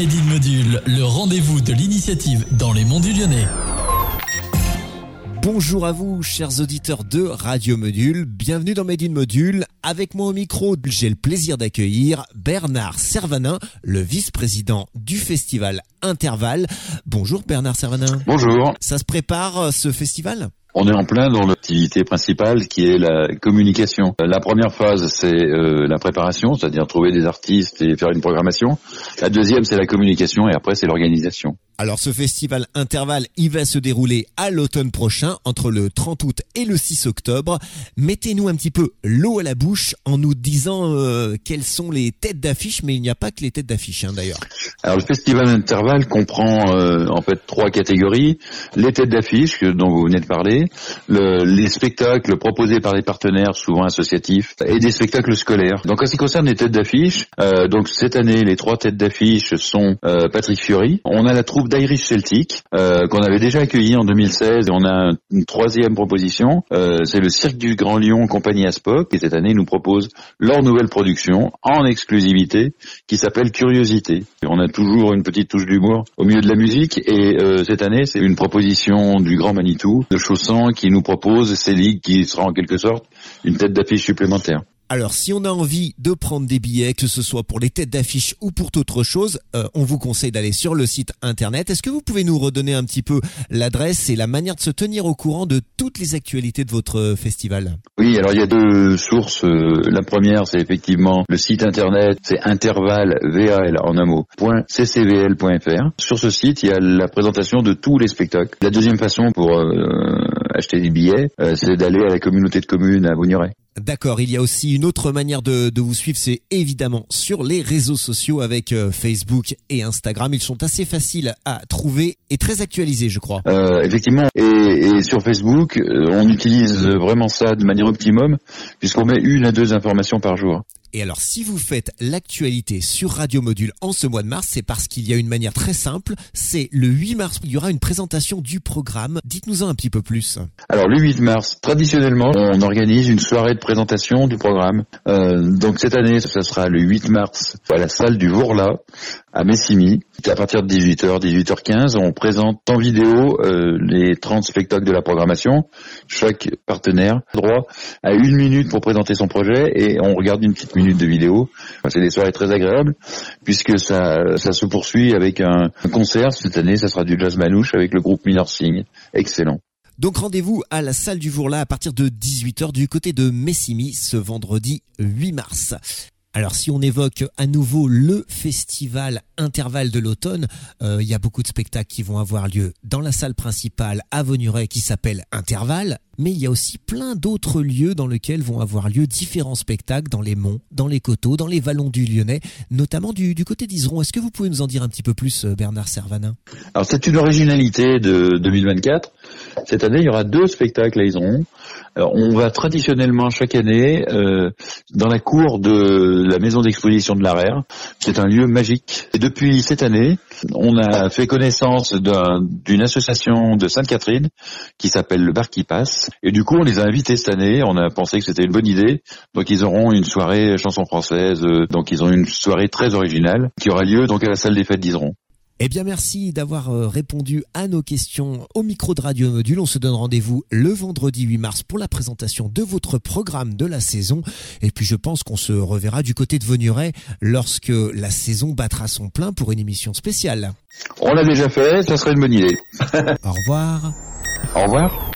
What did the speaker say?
Made in Module, le rendez-vous de l'initiative dans les monts du Lyonnais. Bonjour à vous, chers auditeurs de Radio Module. Bienvenue dans Made in Module. Avec moi au micro, j'ai le plaisir d'accueillir Bernard Servanin, le vice-président du festival Intervalle. Bonjour Bernard Servanin. Bonjour. Ça se prépare ce festival? On est en plein dans l'activité principale qui est la communication. La première phase, c'est euh, la préparation, c'est-à-dire trouver des artistes et faire une programmation. La deuxième, c'est la communication et après, c'est l'organisation. Alors ce festival intervalle, il va se dérouler à l'automne prochain, entre le 30 août et le 6 octobre. Mettez-nous un petit peu l'eau à la bouche en nous disant euh, quelles sont les têtes d'affiche, mais il n'y a pas que les têtes d'affiche hein, d'ailleurs. Alors le festival intervalle comprend euh, en fait trois catégories les têtes d'affiche dont vous venez de parler, le, les spectacles proposés par les partenaires, souvent associatifs, et des spectacles scolaires. Donc en ce qui concerne les têtes d'affiche, euh, donc cette année les trois têtes d'affiche sont Patrick Fury, on a la troupe d'Irish Celtic euh, qu'on avait déjà accueilli en 2016 et on a une troisième proposition, euh, c'est le Cirque du Grand Lyon Compagnie Aspoc qui cette année nous propose leur nouvelle production en exclusivité qui s'appelle Curiosité. on a toujours une petite touche d'humour au milieu de la musique et euh, cette année c'est une proposition du Grand Manitou de Chausson qui nous propose Céline qui sera en quelque sorte une tête d'affiche supplémentaire. Alors, si on a envie de prendre des billets, que ce soit pour les têtes d'affiche ou pour toute autre chose, euh, on vous conseille d'aller sur le site internet. Est-ce que vous pouvez nous redonner un petit peu l'adresse et la manière de se tenir au courant de toutes les actualités de votre festival? Oui, alors il y a deux sources. Euh, la première, c'est effectivement le site internet, c'est intervalle VAL en un mot, .ccvl.fr. Sur ce site, il y a la présentation de tous les spectacles. La deuxième façon pour euh, acheter des billets, c'est d'aller à la communauté de communes à Bougneret. D'accord, il y a aussi une autre manière de, vous suivre, c'est évidemment sur les réseaux sociaux avec euh, Facebook et Instagram. Ils sont assez faciles à trouver et très actualisés, je crois. Euh, effectivement, et, sur Facebook, euh, on utilise vraiment ça de manière optimum, puisqu'on met une à deux informations par jour. Et alors, si vous faites l'actualité sur Radio Module en ce mois de mars, c'est parce qu'il y a une manière très simple. C'est le 8 mars, il y aura une présentation du programme. Dites-nous en un petit peu plus. Alors, le 8 mars, traditionnellement, on organise une soirée de présentation du programme. Euh, donc, cette année, ce sera le 8 mars à la salle du Vourla à Messimy. À partir de 18h, 18h15, on présente en vidéo euh, les 30 spectacles de la programmation. Chaque partenaire a droit à une minute pour présenter son projet et on regarde une petite minutes de vidéo. C'est des soirées très agréables puisque ça, ça se poursuit avec un, concert. Cette année, ça sera du jazz manouche avec le groupe Minor Sing. Excellent. Donc rendez-vous à la salle du Vourla à partir de 18h du côté de Messimy ce vendredi 8 mars. Alors si on évoque à nouveau le festival intervalle de l'automne, euh, il y a beaucoup de spectacles qui vont avoir lieu dans la salle principale à Vonuret qui s'appelle Intervalle, mais il y a aussi plein d'autres lieux dans lesquels vont avoir lieu différents spectacles dans les monts, dans les coteaux, dans les vallons du Lyonnais, notamment du, du côté d'Iseron. Est-ce que vous pouvez nous en dire un petit peu plus, euh, Bernard Servanin? Alors c'est une originalité de 2024. Cette année, il y aura deux spectacles à Iseron. on va traditionnellement chaque année euh, dans la cour de la maison d'exposition de l'Arère. C'est un lieu magique. Et depuis cette année, on a fait connaissance d'une association de Sainte-Catherine qui s'appelle le Bar qui passe. Et du coup, on les a invités cette année. On a pensé que c'était une bonne idée. Donc, ils auront une soirée chanson française. Donc, ils ont une soirée très originale qui aura lieu donc à la salle des fêtes d'Iseron. Eh bien, merci d'avoir euh, répondu à nos questions au micro de Radio Module. On se donne rendez-vous le vendredi 8 mars pour la présentation de votre programme de la saison. Et puis, je pense qu'on se reverra du côté de Venuret lorsque la saison battra son plein pour une émission spéciale. On l'a déjà fait, ça serait une bonne idée. Au revoir. Au revoir.